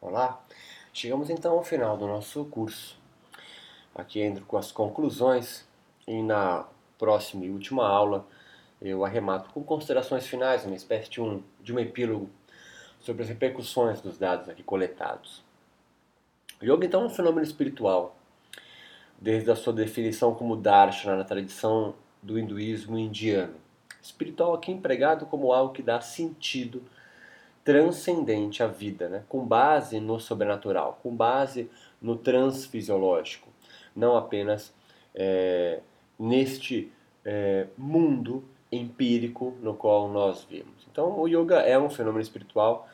Olá, chegamos então ao final do nosso curso. Aqui entro com as conclusões e na próxima e última aula eu arremato com considerações finais, uma espécie de um, de um epílogo sobre as repercussões dos dados aqui coletados. O yoga então é um fenômeno espiritual, desde a sua definição como darshana na tradição do hinduísmo indiano. Espiritual aqui empregado como algo que dá sentido transcendente à vida, né? com base no sobrenatural, com base no transfisiológico, não apenas é, neste é, mundo empírico no qual nós vivemos. Então, o yoga é um fenômeno espiritual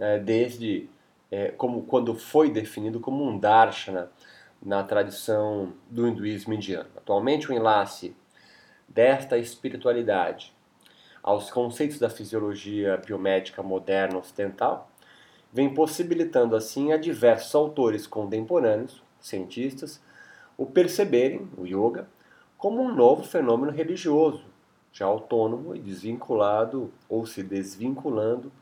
é, desde é, como quando foi definido como um darshana na tradição do hinduísmo indiano. Atualmente, o enlace desta espiritualidade aos conceitos da fisiologia biomédica moderna ocidental vem possibilitando assim a diversos autores contemporâneos, cientistas, o perceberem o yoga como um novo fenômeno religioso, já autônomo e desvinculado ou se desvinculando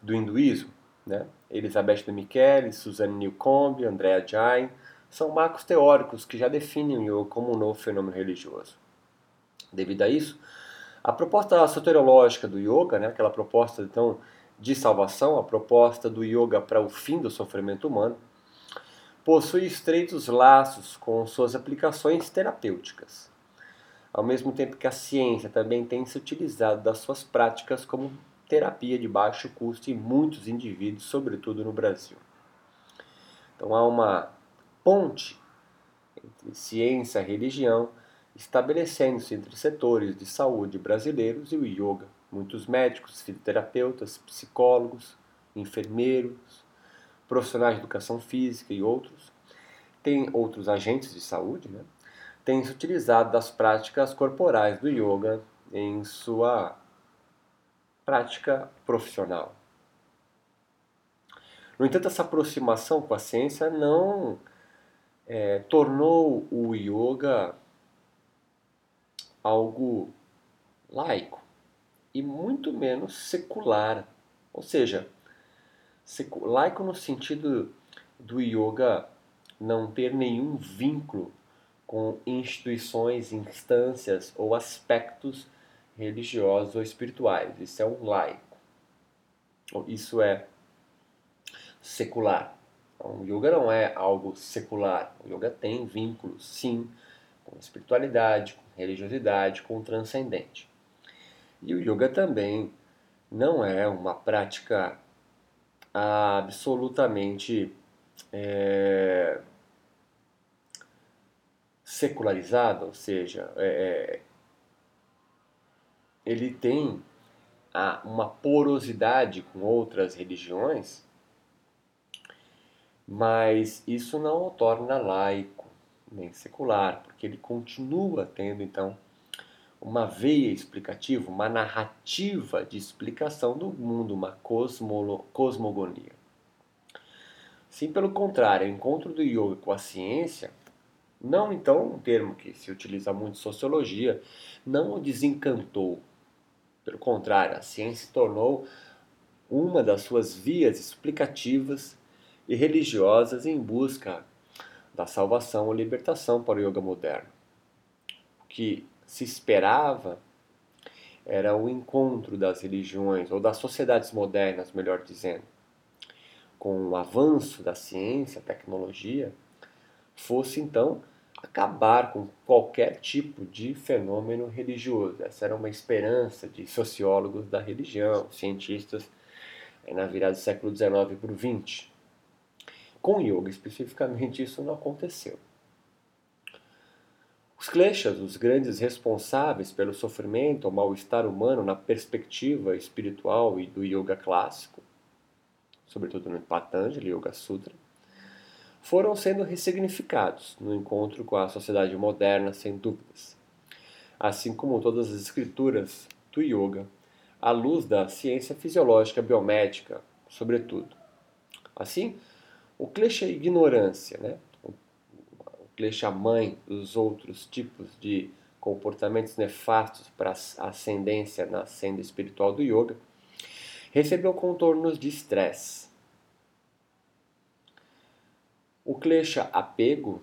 do hinduísmo. Né? Elizabeth de Michele, Suzanne Newcomb, Andrea Jain são marcos teóricos que já definem o yoga como um novo fenômeno religioso. Devido a isso, a proposta soteriológica do yoga, né, aquela proposta então de salvação, a proposta do yoga para o fim do sofrimento humano, possui estreitos laços com suas aplicações terapêuticas. Ao mesmo tempo que a ciência também tem se utilizado das suas práticas como terapia de baixo custo em muitos indivíduos, sobretudo no Brasil. Então há uma ponte entre ciência e religião estabelecendo-se entre setores de saúde brasileiros e o yoga. Muitos médicos, fisioterapeutas, psicólogos, enfermeiros, profissionais de educação física e outros, têm outros agentes de saúde, né? têm se utilizado das práticas corporais do yoga em sua prática profissional. No entanto, essa aproximação com a ciência não é, tornou o yoga algo laico e muito menos secular. Ou seja, laico no sentido do yoga não ter nenhum vínculo com instituições, instâncias ou aspectos religiosos ou espirituais. Isso é um laico. Isso é secular. Então, o yoga não é algo secular. O yoga tem vínculos, sim, com espiritualidade, com religiosidade, com o transcendente. E o yoga também não é uma prática absolutamente é, secularizada, ou seja, é, é ele tem a, uma porosidade com outras religiões, mas isso não o torna laico nem secular, porque ele continua tendo então uma veia explicativa, uma narrativa de explicação do mundo, uma cosmogonia. Sim, pelo contrário, o encontro do yoga com a ciência, não então um termo que se utiliza muito em sociologia, não o desencantou. Pelo contrário, a ciência se tornou uma das suas vias explicativas e religiosas em busca da salvação ou libertação para o yoga moderno. O que se esperava era o encontro das religiões, ou das sociedades modernas, melhor dizendo, com o avanço da ciência, tecnologia, fosse então acabar com qualquer tipo de fenômeno religioso. Essa era uma esperança de sociólogos da religião, cientistas, na virada do século XIX para o XX. Com yoga especificamente isso não aconteceu. Os kleshas, os grandes responsáveis pelo sofrimento ou mal-estar humano na perspectiva espiritual e do yoga clássico, sobretudo no Patanjali Yoga Sutra, foram sendo ressignificados no encontro com a sociedade moderna, sem dúvidas. Assim como todas as escrituras do yoga, à luz da ciência fisiológica biomédica, sobretudo. Assim, o klesha é ignorância, né? o klesha mãe dos outros tipos de comportamentos nefastos para a ascendência na senda espiritual do yoga, recebeu contornos de estresse. O klesha apego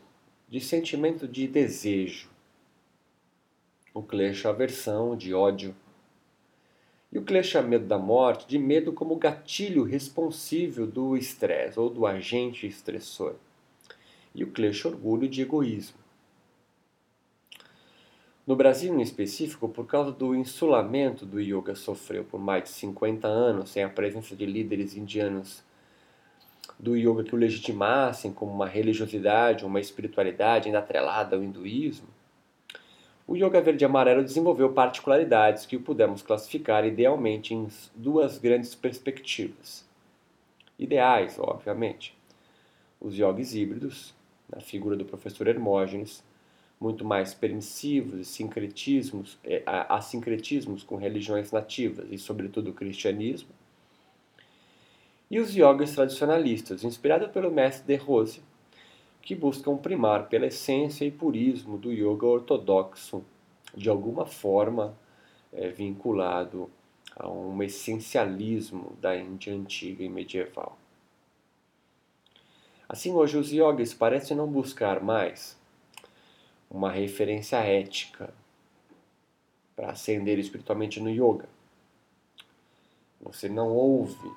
de sentimento de desejo. O klesha aversão de ódio. E o klesha medo da morte de medo como gatilho responsível do estresse ou do agente estressor. E o klesha orgulho de egoísmo. No Brasil, em específico, por causa do insulamento do yoga sofreu por mais de 50 anos, sem a presença de líderes indianos do yoga que o legitimassem como uma religiosidade, uma espiritualidade ainda atrelada ao hinduísmo, o yoga verde amarelo desenvolveu particularidades que o pudemos classificar idealmente em duas grandes perspectivas. Ideais, obviamente. Os yogis híbridos, na figura do professor Hermógenes, muito mais permissivos e sincretismos, é, assincretismos com religiões nativas e, sobretudo, o cristianismo. E os yogas tradicionalistas, inspirados pelo mestre De Rose, que buscam primar pela essência e purismo do yoga ortodoxo, de alguma forma é, vinculado a um essencialismo da Índia antiga e medieval. Assim, hoje os yogis parecem não buscar mais uma referência ética para ascender espiritualmente no yoga. Você não ouve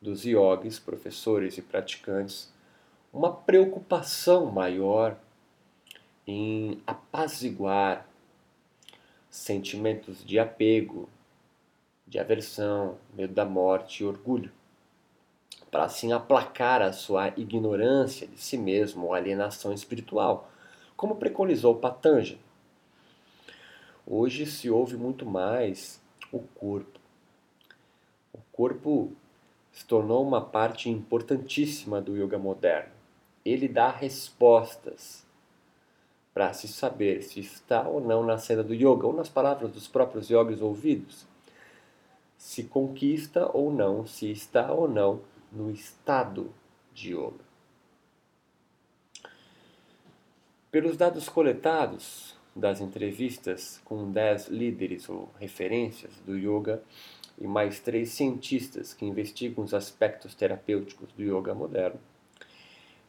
dos yogis, professores e praticantes, uma preocupação maior em apaziguar sentimentos de apego, de aversão, medo da morte e orgulho, para assim aplacar a sua ignorância de si mesmo ou alienação espiritual como preconizou Patanjali. Hoje se ouve muito mais o corpo. O corpo se tornou uma parte importantíssima do yoga moderno. Ele dá respostas para se saber se está ou não na cena do yoga, ou nas palavras dos próprios yogis ouvidos, se conquista ou não, se está ou não no estado de yoga. Pelos dados coletados das entrevistas com 10 líderes ou referências do yoga e mais três cientistas que investigam os aspectos terapêuticos do yoga moderno,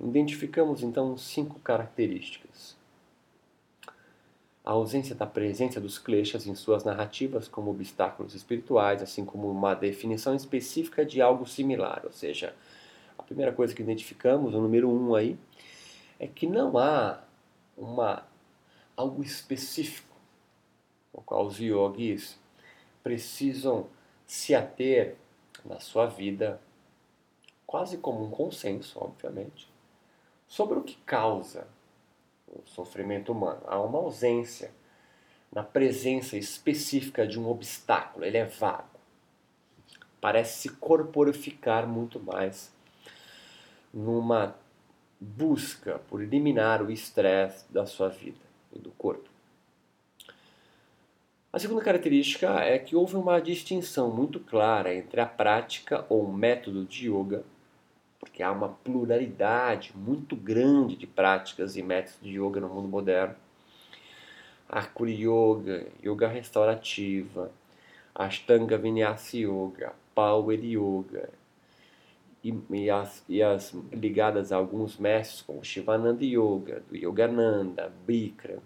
identificamos então cinco características. A ausência da presença dos kleshas em suas narrativas como obstáculos espirituais, assim como uma definição específica de algo similar, ou seja, a primeira coisa que identificamos, o número um aí, é que não há uma, algo específico ao qual os yogis precisam se ater na sua vida, quase como um consenso, obviamente, sobre o que causa o sofrimento humano. Há uma ausência na presença específica de um obstáculo, ele é vago. Parece se corporificar muito mais numa busca por eliminar o estresse da sua vida e do corpo. A segunda característica é que houve uma distinção muito clara entre a prática ou método de yoga, porque há uma pluralidade muito grande de práticas e métodos de yoga no mundo moderno. Akuri Yoga, Yoga Restaurativa, Ashtanga Vinyasa Yoga, Power Yoga, e, e, as, e as ligadas a alguns mestres como Shivananda Yoga, do Yogananda, Bikram.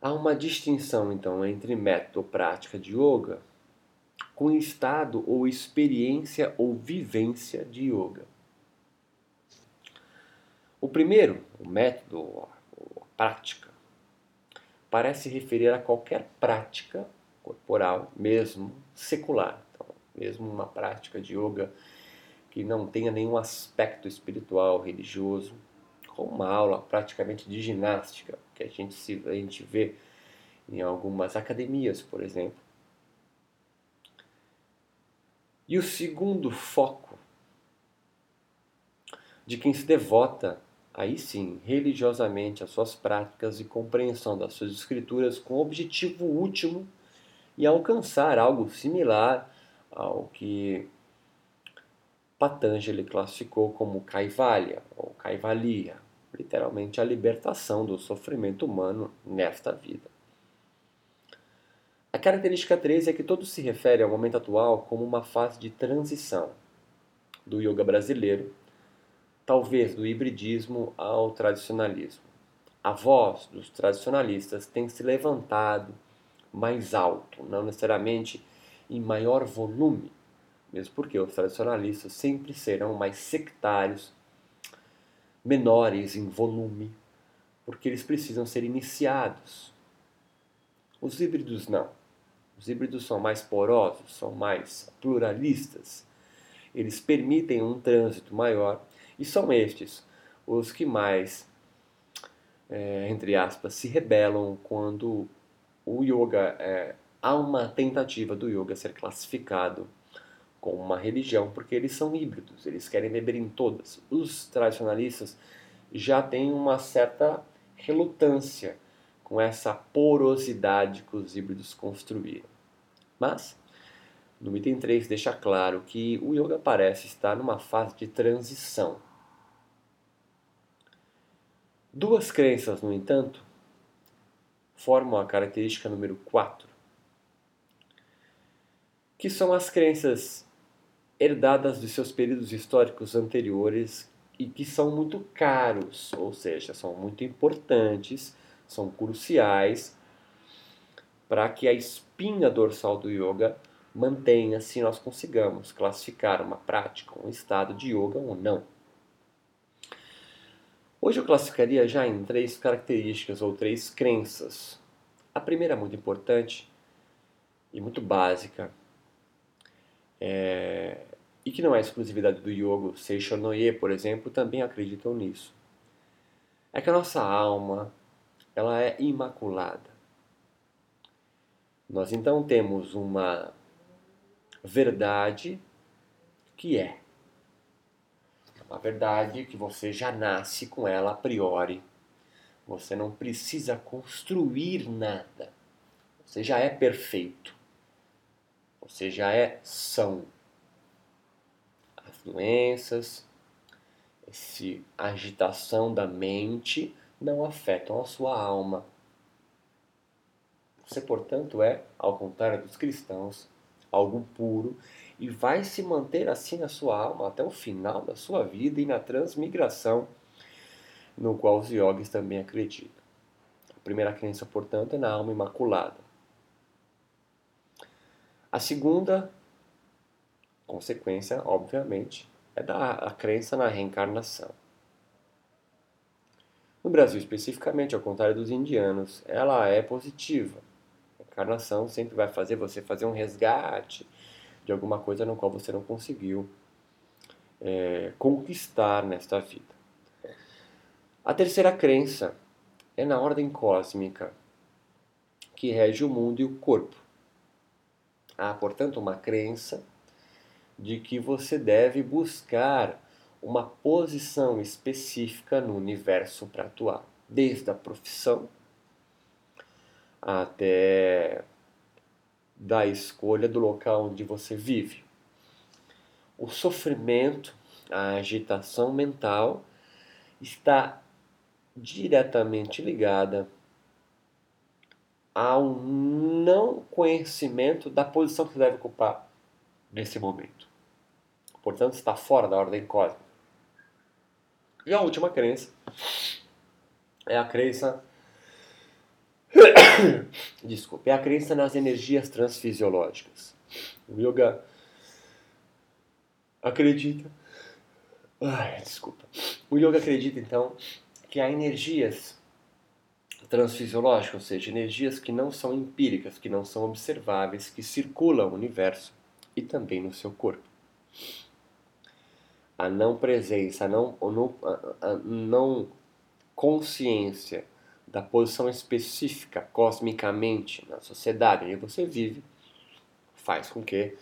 Há uma distinção então entre método ou prática de yoga com estado ou experiência ou vivência de yoga. O primeiro, o método a prática, parece referir a qualquer prática corporal, mesmo secular mesmo uma prática de yoga que não tenha nenhum aspecto espiritual, religioso, como uma aula praticamente de ginástica, que a gente, se, a gente vê em algumas academias, por exemplo. E o segundo foco de quem se devota, aí sim, religiosamente às suas práticas e compreensão das suas escrituras com o objetivo último e alcançar algo similar ao que Patanjali classificou como Kaivalya ou Kaivalya, literalmente a libertação do sofrimento humano nesta vida. A característica 13 é que todo se refere ao momento atual como uma fase de transição. do yoga brasileiro, talvez do hibridismo ao tradicionalismo. A voz dos tradicionalistas tem se levantado mais alto, não necessariamente em maior volume, mesmo porque os tradicionalistas sempre serão mais sectários, menores em volume, porque eles precisam ser iniciados. Os híbridos não. Os híbridos são mais porosos, são mais pluralistas. Eles permitem um trânsito maior e são estes os que mais, é, entre aspas, se rebelam quando o yoga é, há uma tentativa do yoga ser classificado como uma religião, porque eles são híbridos, eles querem beber em todas. Os tradicionalistas já têm uma certa relutância com essa porosidade que os híbridos construíram. Mas, no item 3 deixa claro que o yoga parece estar numa fase de transição. Duas crenças, no entanto, formam a característica número 4, que são as crenças herdadas dos seus períodos históricos anteriores e que são muito caros, ou seja, são muito importantes, são cruciais para que a espinha dorsal do yoga mantenha-se e nós consigamos classificar uma prática, um estado de yoga ou não. Hoje eu classificaria já em três características ou três crenças. A primeira, muito importante e muito básica, é, e que não é exclusividade do yoga, Seishonoye, por exemplo, também acreditam nisso. É que a nossa alma, ela é imaculada. Nós então temos uma verdade que é uma verdade que você já nasce com ela a priori. Você não precisa construir nada. Você já é perfeito. Você já é são doenças, essa agitação da mente não afetam a sua alma. Você, portanto, é, ao contrário dos cristãos, algo puro e vai se manter assim na sua alma até o final da sua vida e na transmigração, no qual os yogis também acreditam. A primeira crença, portanto, é na alma imaculada. A segunda consequência, obviamente, é da a crença na reencarnação. No Brasil, especificamente, ao contrário dos indianos, ela é positiva. Encarnação sempre vai fazer você fazer um resgate de alguma coisa no qual você não conseguiu é, conquistar nesta vida. A terceira crença é na ordem cósmica que rege o mundo e o corpo. Há, portanto, uma crença de que você deve buscar uma posição específica no universo para atuar, desde a profissão até da escolha do local onde você vive. O sofrimento, a agitação mental está diretamente ligada ao não conhecimento da posição que você deve ocupar nesse momento portanto está fora da ordem cósmica. E a última crença é a crença. Desculpe, é a crença nas energias transfisiológicas. O yoga acredita. Ai, desculpa. O yoga acredita então que há energias transfisiológicas, ou seja, energias que não são empíricas, que não são observáveis, que circulam no universo e também no seu corpo a não presença, a não, a não consciência da posição específica cosmicamente na sociedade onde você vive faz com que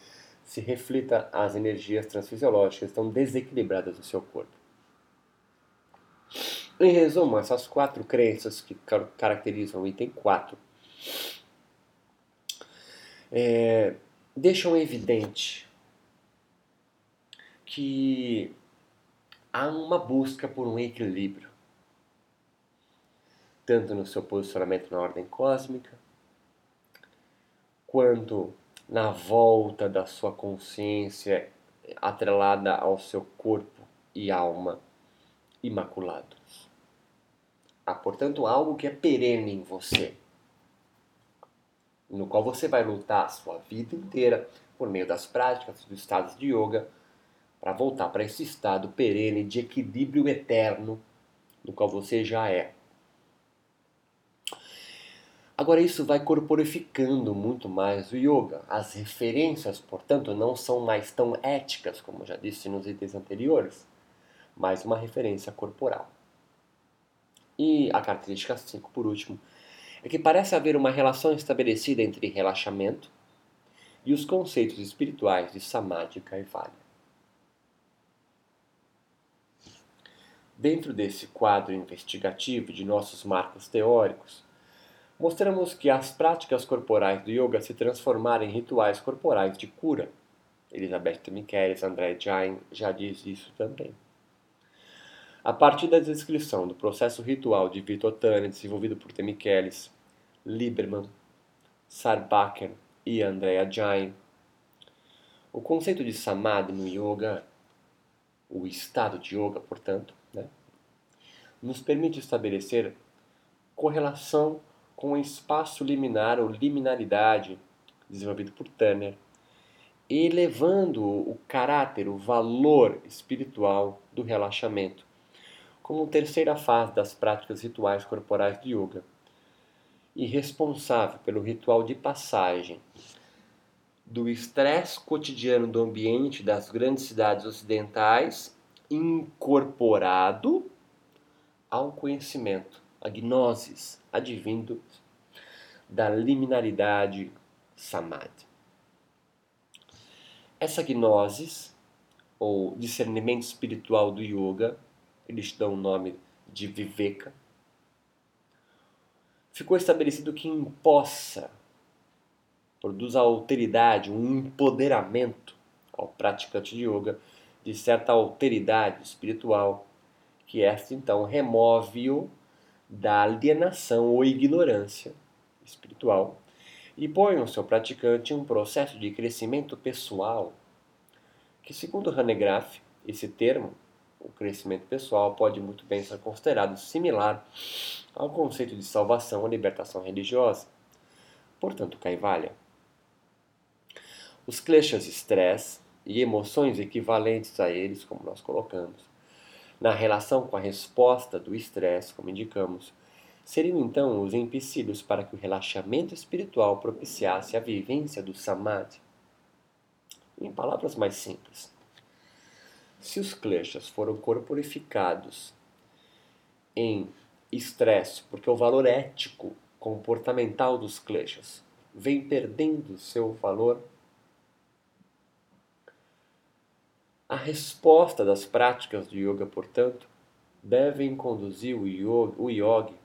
se reflita as energias transfisiológicas que estão desequilibradas no seu corpo. Em resumo, essas quatro crenças que caracterizam o item 4 é, deixam evidente que há uma busca por um equilíbrio, tanto no seu posicionamento na ordem cósmica, quanto na volta da sua consciência atrelada ao seu corpo e alma imaculados. Há, portanto, algo que é perene em você, no qual você vai lutar a sua vida inteira por meio das práticas dos estados de yoga para voltar para esse estado perene de equilíbrio eterno no qual você já é. Agora isso vai corporificando muito mais o yoga. As referências, portanto, não são mais tão éticas, como já disse nos itens anteriores, mas uma referência corporal. E a característica 5, por último, é que parece haver uma relação estabelecida entre relaxamento e os conceitos espirituais de Samadhi e Kaivalya. Dentro desse quadro investigativo de nossos marcos teóricos, mostramos que as práticas corporais do yoga se transformaram em rituais corporais de cura. Elizabeth Michelis, André Jain já diz isso também. A partir da descrição do processo ritual de Vitotani desenvolvido por T. Michelis, Lieberman, Sarbacher e Andrea Jain, o conceito de samadhi no yoga, o estado de yoga, portanto, né, nos permite estabelecer correlação com o espaço liminar ou liminaridade desenvolvido por Tanner, elevando o caráter, o valor espiritual do relaxamento como terceira fase das práticas rituais corporais de yoga e responsável pelo ritual de passagem do estresse cotidiano do ambiente das grandes cidades ocidentais incorporado ao conhecimento, a gnosis, advindo da liminaridade samadhi. Essa gnosis, ou discernimento espiritual do yoga, eles dão o nome de viveka, ficou estabelecido que impossa, produz a alteridade, um empoderamento ao praticante de yoga de certa alteridade espiritual, que esta então remove-o da alienação ou ignorância espiritual e põe o seu praticante em um processo de crescimento pessoal, que segundo Hanegraaff, esse termo, o crescimento pessoal, pode muito bem ser considerado similar ao conceito de salvação ou libertação religiosa. Portanto, Kaivalya. Os kleshas estresse e emoções equivalentes a eles, como nós colocamos, na relação com a resposta do estresse, como indicamos, seriam então os empecilhos para que o relaxamento espiritual propiciasse a vivência do samadhi. Em palavras mais simples, se os kleshas foram corporificados em estresse, porque o valor ético comportamental dos kleshas vem perdendo seu valor A resposta das práticas de yoga, portanto, devem conduzir o yogi, o yogi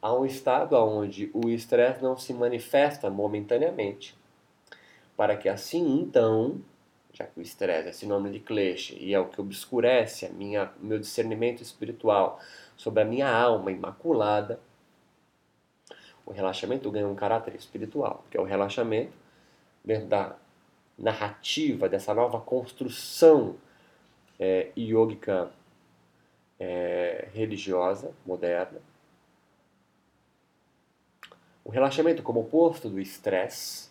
a um estado onde o estresse não se manifesta momentaneamente, para que assim então, já que o estresse é sinônimo de klesha e é o que obscurece a minha, meu discernimento espiritual sobre a minha alma imaculada, o relaxamento ganha um caráter espiritual, que é o relaxamento dentro da narrativa, dessa nova construção é, é, religiosa moderna. O relaxamento como oposto do estresse,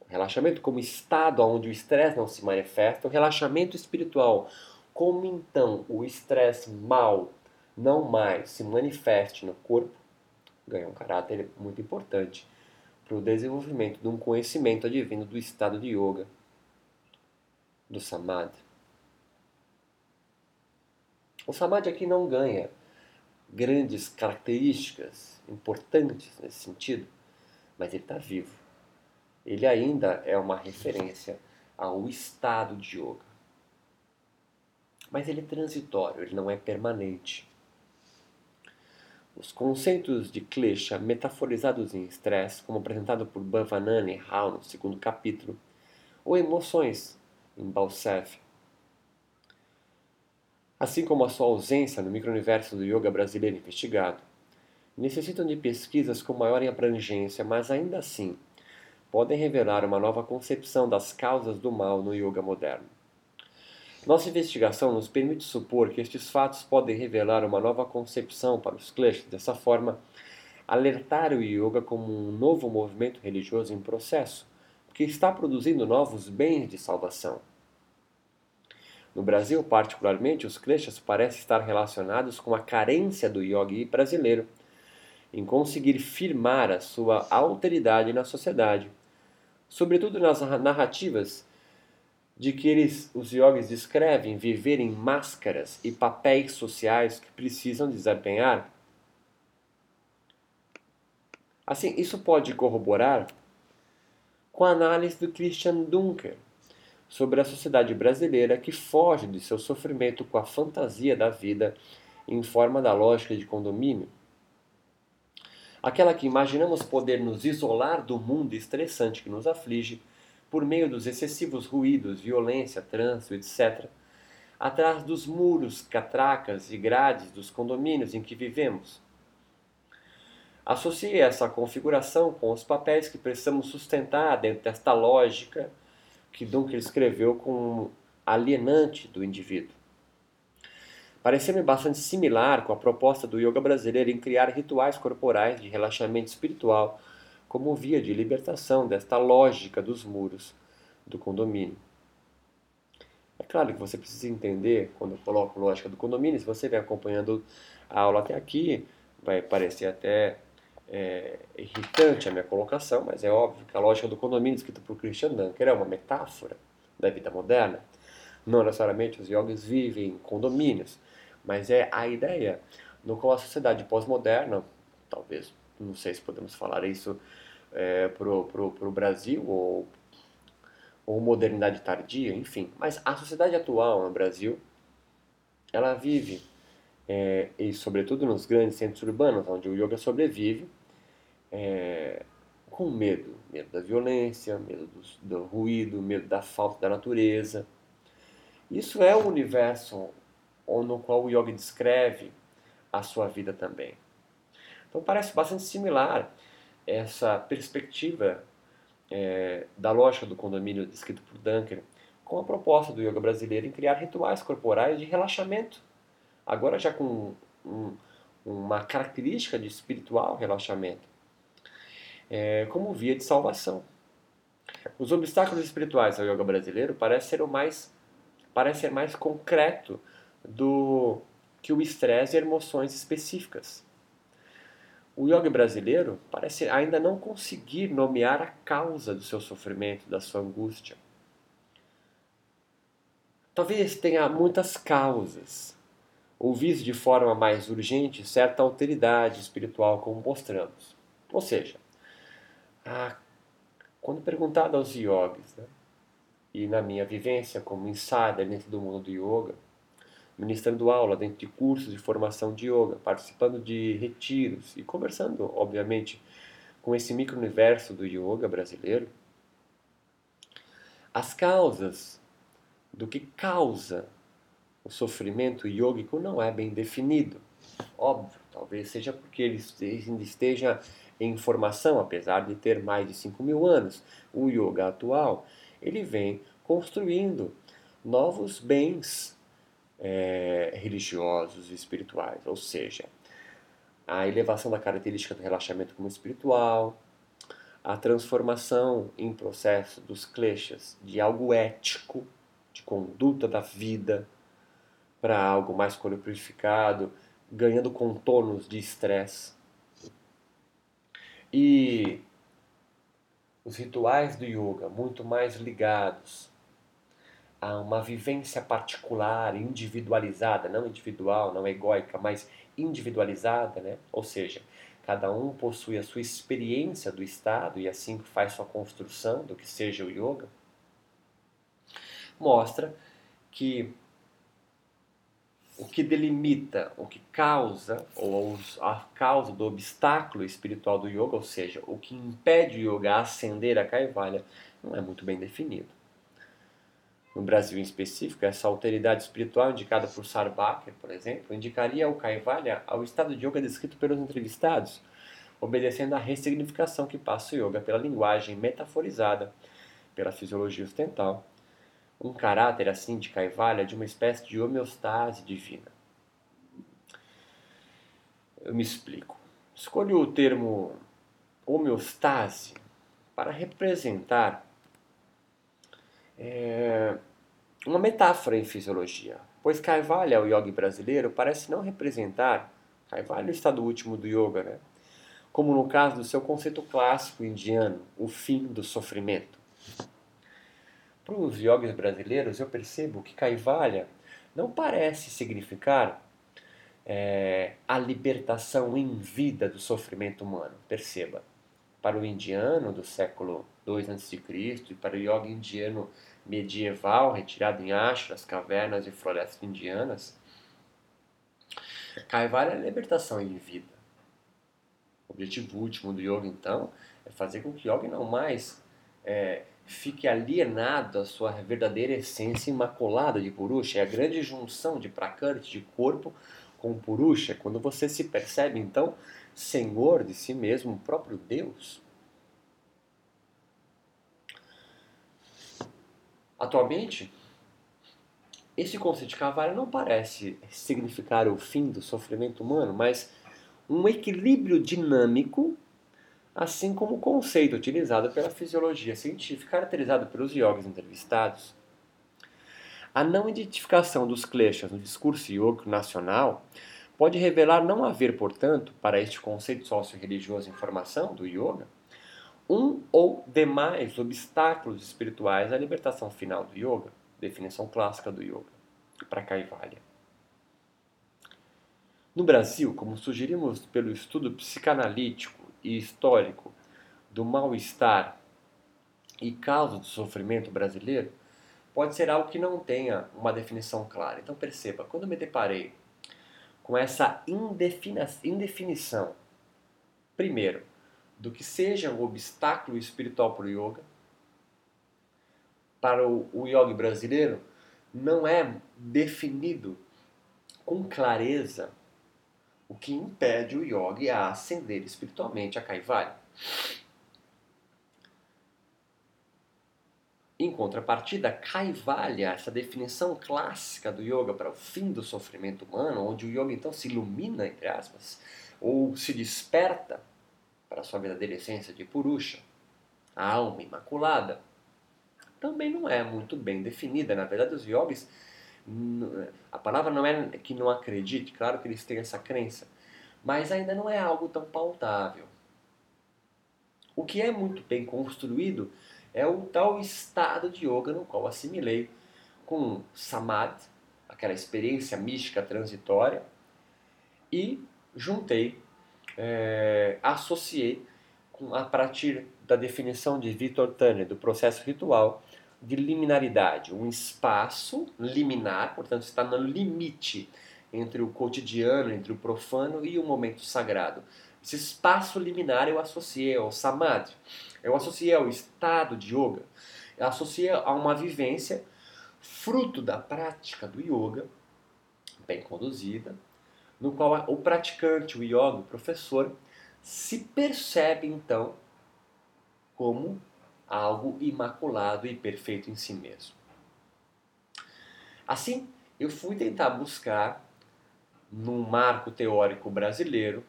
o relaxamento como estado onde o estresse não se manifesta, o relaxamento espiritual, como então o estresse mal não mais se manifeste no corpo, ganha um caráter muito importante para o desenvolvimento de um conhecimento advindo do estado de yoga, do samadhi. O samadhi aqui não ganha grandes características importantes nesse sentido, mas ele está vivo. Ele ainda é uma referência ao estado de yoga. Mas ele é transitório, ele não é permanente. Os conceitos de klesha metaforizados em estresse, como apresentado por Bhavanani e Rao no segundo capítulo, ou emoções em Balsef, assim como a sua ausência no microuniverso do yoga brasileiro investigado, necessitam de pesquisas com maior abrangência, mas ainda assim podem revelar uma nova concepção das causas do mal no yoga moderno. Nossa investigação nos permite supor que estes fatos podem revelar uma nova concepção para os kleshas. Dessa forma, alertar o yoga como um novo movimento religioso em processo, que está produzindo novos bens de salvação. No Brasil, particularmente, os kleshas parecem estar relacionados com a carência do yogi brasileiro em conseguir firmar a sua alteridade na sociedade, sobretudo nas narrativas de que eles, os yogis descrevem viver em máscaras e papéis sociais que precisam desempenhar. Assim, isso pode corroborar com a análise do Christian Dunker sobre a sociedade brasileira que foge de seu sofrimento com a fantasia da vida em forma da lógica de condomínio. Aquela que imaginamos poder nos isolar do mundo estressante que nos aflige por meio dos excessivos ruídos, violência, trânsito, etc., atrás dos muros, catracas e grades dos condomínios em que vivemos. Associe essa configuração com os papéis que precisamos sustentar dentro desta lógica que Duncan escreveu como alienante do indivíduo. Pareceu-me bastante similar com a proposta do yoga brasileiro em criar rituais corporais de relaxamento espiritual como via de libertação desta lógica dos muros do condomínio. É claro que você precisa entender, quando eu coloco lógica do condomínio, se você vem acompanhando a aula até aqui, vai parecer até é, irritante a minha colocação, mas é óbvio que a lógica do condomínio escrita por Christian Dunker é uma metáfora da vida moderna. Não necessariamente os yogis vivem em condomínios, mas é a ideia no qual a sociedade pós-moderna, talvez, não sei se podemos falar isso é, pro, pro Brasil ou, ou modernidade tardia, enfim. Mas a sociedade atual no Brasil, ela vive, é, e sobretudo nos grandes centros urbanos, onde o yoga sobrevive, é, com medo. Medo da violência, medo do, do ruído, medo da falta da natureza. Isso é o universo no qual o yoga descreve a sua vida também. Então parece bastante similar essa perspectiva é, da lógica do condomínio descrito por Dunker com a proposta do yoga brasileiro em criar rituais corporais de relaxamento, agora já com um, uma característica de espiritual relaxamento, é, como via de salvação. Os obstáculos espirituais ao yoga brasileiro parecem ser o mais parece ser mais concreto do que o estresse e emoções específicas. O yoga brasileiro parece ainda não conseguir nomear a causa do seu sofrimento, da sua angústia. Talvez tenha muitas causas, ou vise de forma mais urgente certa alteridade espiritual, como mostramos. Ou seja, a, quando perguntado aos yogis, né, e na minha vivência como insider dentro do mundo do yoga, ministrando aula dentro de cursos de formação de yoga, participando de retiros e conversando, obviamente, com esse micro-universo do yoga brasileiro, as causas do que causa o sofrimento yógico não é bem definido. Óbvio, talvez seja porque ele esteja em formação, apesar de ter mais de 5 mil anos. O yoga atual, ele vem construindo novos bens é, religiosos e espirituais, ou seja, a elevação da característica do relaxamento como espiritual, a transformação em processo dos kleshas de algo ético, de conduta da vida, para algo mais corporificado, ganhando contornos de estresse. E os rituais do yoga, muito mais ligados a uma vivência particular, individualizada, não individual, não egóica, mas individualizada, né? Ou seja, cada um possui a sua experiência do estado e assim faz sua construção do que seja o yoga. Mostra que o que delimita, o que causa, ou a causa do obstáculo espiritual do yoga, ou seja, o que impede o yoga a ascender a Kaivalya, não é muito bem definido no Brasil em específico, essa alteridade espiritual indicada por Sarbacher, por exemplo, indicaria o Kaivalya ao estado de yoga descrito pelos entrevistados, obedecendo à ressignificação que passa o yoga pela linguagem metaforizada, pela fisiologia ostental, um caráter assim de Kaivalya de uma espécie de homeostase divina. Eu me explico. Escolho o termo homeostase para representar é, uma metáfora em fisiologia, pois Kaivalya, o yogi brasileiro, parece não representar Kaivalya, o estado último do yoga, né? como no caso do seu conceito clássico indiano, o fim do sofrimento. Para os yogis brasileiros, eu percebo que Kaivalya não parece significar é, a libertação em vida do sofrimento humano. Perceba, para o indiano do século II a.C. e para o yoga indiano medieval, retirado em ashras, cavernas e florestas indianas, Kaivalya é a libertação em vida. O objetivo último do yoga, então, é fazer com que o yoga não mais é, fique alienado à sua verdadeira essência imaculada de Purusha. É a grande junção de Prakriti, de corpo, com Purusha. Quando você se percebe, então, senhor de si mesmo, o próprio Deus. Atualmente, esse conceito de Cavalho não parece significar o fim do sofrimento humano, mas um equilíbrio dinâmico, assim como o conceito utilizado pela fisiologia científica, caracterizado pelos yogis entrevistados. A não identificação dos kleshas no discurso yogico nacional pode revelar não haver, portanto, para este conceito socio-religioso em formação do yoga, um ou demais obstáculos espirituais à libertação final do yoga, definição clássica do yoga, para Kaivalya. No Brasil, como sugerimos pelo estudo psicanalítico e histórico do mal-estar e causa do sofrimento brasileiro, pode ser algo que não tenha uma definição clara. Então perceba, quando me deparei com essa indefinição, primeiro, do que seja um obstáculo espiritual para o yoga, para o, yoga brasileiro, não é definido com clareza o que impede o yogi a ascender espiritualmente a Kaivalya. Em contrapartida, Kaivalya, essa definição clássica do yoga para o fim do sofrimento humano, onde o yoga então se ilumina, entre aspas, ou se desperta para a sua verdadeira essência de Purusha, a alma imaculada, também não é muito bem definida. Na verdade, os yogis a palavra não é que não acredite, claro que eles têm essa crença, mas ainda não é algo tão pautável. O que é muito bem construído é o tal estado de yoga no qual assimilei com samadhi, aquela experiência mística transitória, e juntei, é, associei com, a partir da definição de Victor Tanner do processo ritual de liminaridade, um espaço liminar, portanto está no limite entre o cotidiano, entre o profano e o momento sagrado. Esse espaço liminar eu associei ao samadhi, eu associei ao estado de yoga, eu associei a uma vivência fruto da prática do yoga, bem conduzida, no qual o praticante, o yoga, o professor, se percebe então como algo imaculado e perfeito em si mesmo. Assim, eu fui tentar buscar, num marco teórico brasileiro,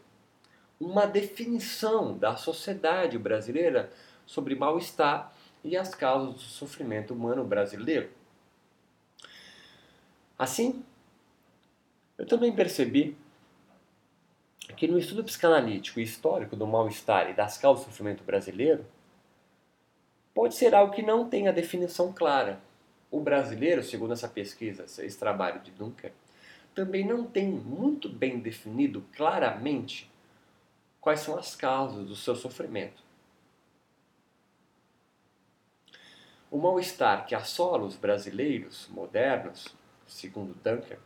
uma definição da sociedade brasileira sobre mal-estar e as causas do sofrimento humano brasileiro. Assim, eu também percebi que no estudo psicanalítico e histórico do mal-estar e das causas do sofrimento brasileiro, pode ser algo que não tem a definição clara. O brasileiro, segundo essa pesquisa, esse trabalho de Dunker, também não tem muito bem definido claramente quais são as causas do seu sofrimento. O mal-estar que assola os brasileiros modernos, segundo Dunker,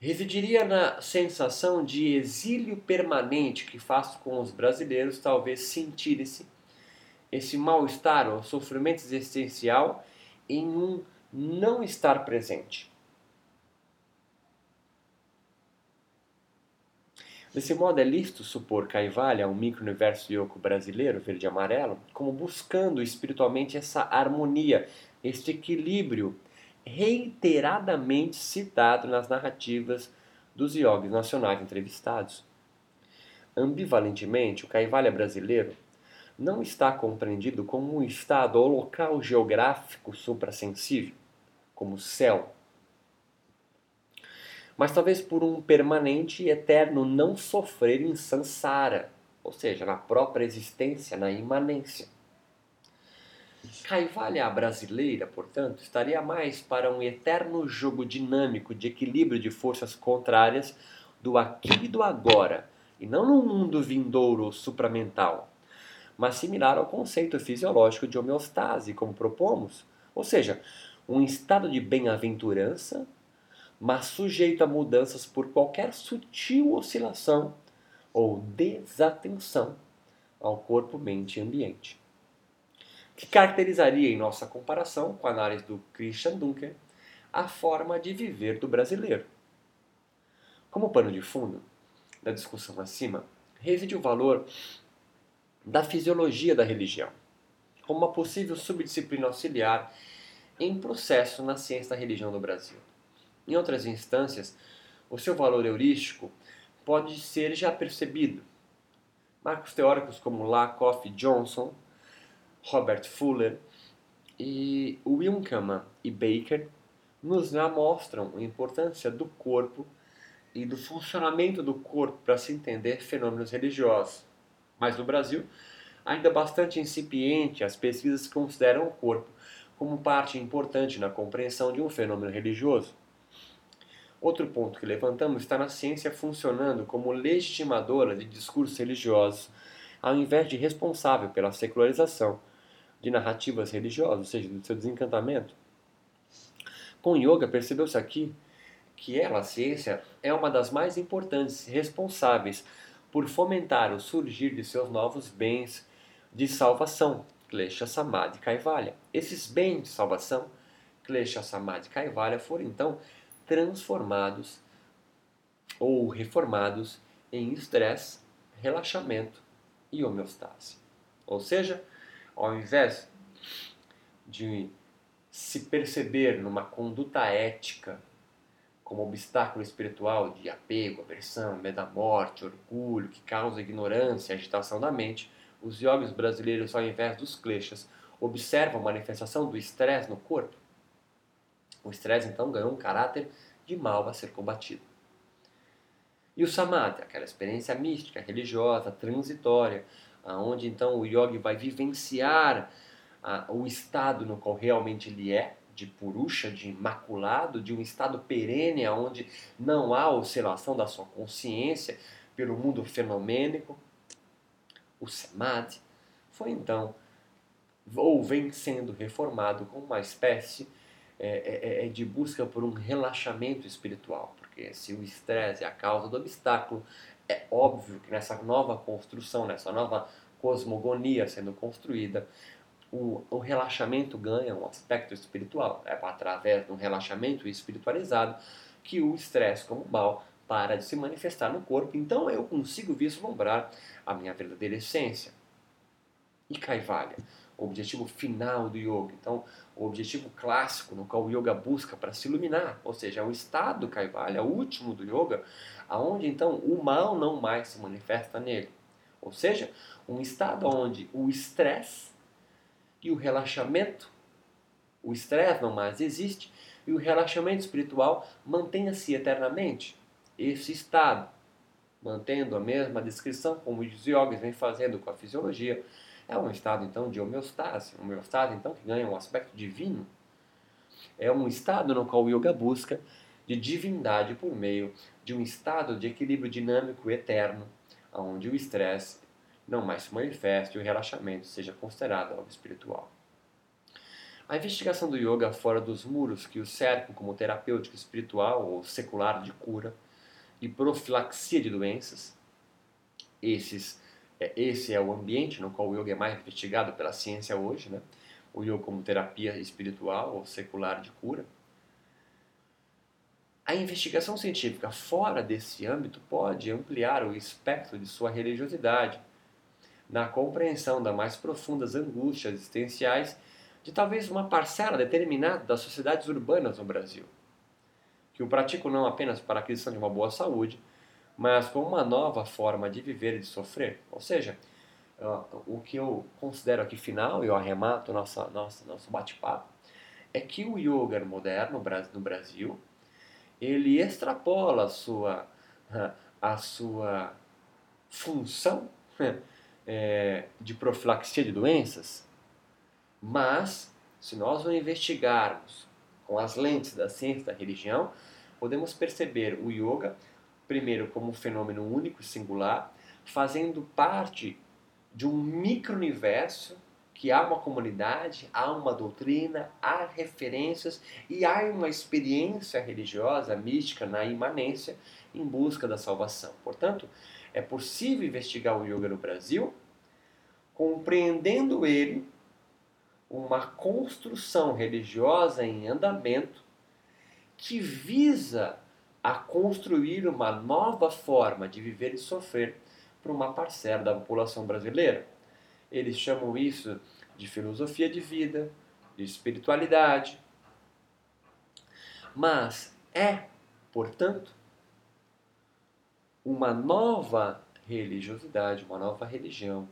residiria na sensação de exílio permanente que faz com os brasileiros talvez sentirem-se esse mal-estar ou sofrimento existencial em um não estar presente. Desse modo, é lícito supor Kaivalya, um micro-universo yoco brasileiro, verde e amarelo, como buscando espiritualmente essa harmonia este equilíbrio reiteradamente citado nas narrativas dos iogues nacionais entrevistados. Ambivalentemente, o Kaivalya brasileiro não está compreendido como um estado ou local geográfico suprassensível, como céu, mas talvez por um permanente e eterno não sofrer em sansara, ou seja, na própria existência, na imanência. Kaivalya brasileira, portanto, estaria mais para um eterno jogo dinâmico de equilíbrio de forças contrárias do aqui e do agora, e não num mundo vindouro ou supramental, mas similar ao conceito fisiológico de homeostase, como propomos, ou seja, um estado de bem-aventurança, mas sujeito a mudanças por qualquer sutil oscilação ou desatenção ao corpo, mente e ambiente que caracterizaria, em nossa comparação com a análise do Christian Dunker, a forma de viver do brasileiro. Como pano de fundo da discussão acima, reside o valor da fisiologia da religião, como uma possível subdisciplina auxiliar em processo na ciência da religião do Brasil. Em outras instâncias, o seu valor heurístico pode ser já percebido. Marcos teóricos como Lakoff Johnson Robert Fuller e Wilkman e Baker nos mostram a importância do corpo e do funcionamento do corpo para se entender fenômenos religiosos. Mas no Brasil, ainda bastante incipiente, as pesquisas consideram o corpo como parte importante na compreensão de um fenômeno religioso. Outro ponto que levantamos está na ciência funcionando como legitimadora de discursos religiosos, ao invés de responsável pela secularização de narrativas religiosas, ou seja, do seu desencantamento. Com yoga, percebeu-se aqui que ela, a ciência, é uma das mais importantes responsáveis por fomentar o surgir de seus novos bens de salvação, Klesha, Samadhi Kaivalya. Esses bens de salvação, Klesha, Samadhi Kaivalya, foram então transformados ou reformados em estresse, relaxamento e homeostase. Ou seja, ao invés de se perceber numa conduta ética como obstáculo espiritual de apego, aversão, medo da morte, orgulho, que causa ignorância e agitação da mente, os yogis brasileiros, ao invés dos kleshas, observam a manifestação do estresse no corpo. O estresse, então, ganhou um caráter de mal a ser combatido. E o samadhi, aquela experiência mística, religiosa, transitória, aonde então o yogi vai vivenciar ah, o estado no qual realmente ele é, de purusha, de imaculado, de um estado perene, onde não há oscilação da sua consciência pelo mundo fenomênico. O samadhi foi então, ou vem sendo reformado como uma espécie é, é, é de busca por um relaxamento espiritual, porque se o estresse é a causa do obstáculo, é óbvio que nessa nova construção, nessa nova cosmogonia sendo construída, o, o relaxamento ganha um aspecto espiritual. É através de um relaxamento espiritualizado que o estresse como mal para de se manifestar no corpo. Então eu consigo vislumbrar a minha verdadeira essência. E Kaivalya, o objetivo final do yoga. Então, o objetivo clássico no qual o yoga busca para se iluminar, ou seja, é o estado Kaivalya, o último do yoga, aonde então o mal não mais se manifesta nele. Ou seja, um estado onde o estresse e o relaxamento, o estresse não mais existe, e o relaxamento espiritual mantenha-se eternamente. Esse estado, mantendo a mesma descrição como os yogis vêm fazendo com a fisiologia, é um estado então de homeostase, homeostase então que ganha um aspecto divino. É um estado no qual o yoga busca de divindade por meio de um estado de equilíbrio dinâmico eterno, onde o estresse não mais se manifeste e o relaxamento seja considerado algo espiritual. A investigação do yoga fora dos muros que o cercam como terapêutico espiritual ou secular de cura e profilaxia de doenças, esses, esse é o ambiente no qual o yoga é mais investigado pela ciência hoje, né? o yoga como terapia espiritual ou secular de cura. A investigação científica fora desse âmbito pode ampliar o espectro de sua religiosidade na compreensão das mais profundas angústias existenciais de talvez uma parcela determinada das sociedades urbanas no Brasil, que o praticam não apenas para a aquisição de uma boa saúde, mas como uma nova forma de viver e de sofrer. Ou seja, o que eu considero aqui final, e eu arremato nossa, nossa, nosso bate-papo, é que o yoga moderno no Brasil, ele extrapola a sua, a sua função é, de profilaxia de doenças, mas se nós o investigarmos com as lentes da ciência da religião, podemos perceber o yoga primeiro como um fenômeno único e singular, fazendo parte de um micro-universo que há uma comunidade, há uma doutrina, há referências e há uma experiência religiosa, mística, na imanência, em busca da salvação. Portanto, é possível investigar o yoga no Brasil, compreendendo ele uma construção religiosa em andamento que visa a construir uma nova forma de viver e sofrer para uma parcela da população brasileira. Eles chamam isso de filosofia de vida, de espiritualidade. Mas é, portanto, uma nova religiosidade, uma nova religião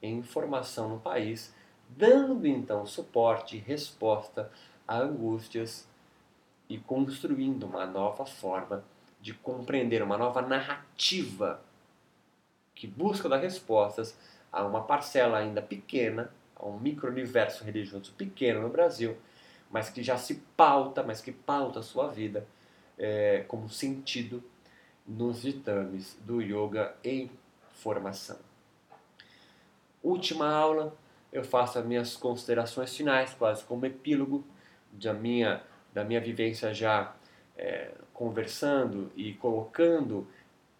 em formação no país, dando então suporte e resposta a angústias e construindo uma nova forma de compreender, uma nova narrativa que busca dar respostas a uma parcela ainda pequena, a um micro-universo religioso pequeno no Brasil, mas que já se pauta, mas que pauta a sua vida é, como sentido nos ditames do yoga em formação. Última aula, eu faço as minhas considerações finais, quase como epílogo da minha, da minha vivência já é, conversando e colocando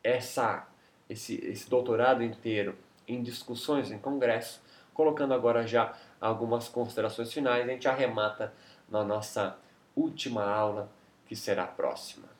essa esse, esse doutorado inteiro em discussões em congresso, colocando agora já algumas considerações finais, a gente arremata na nossa última aula, que será a próxima.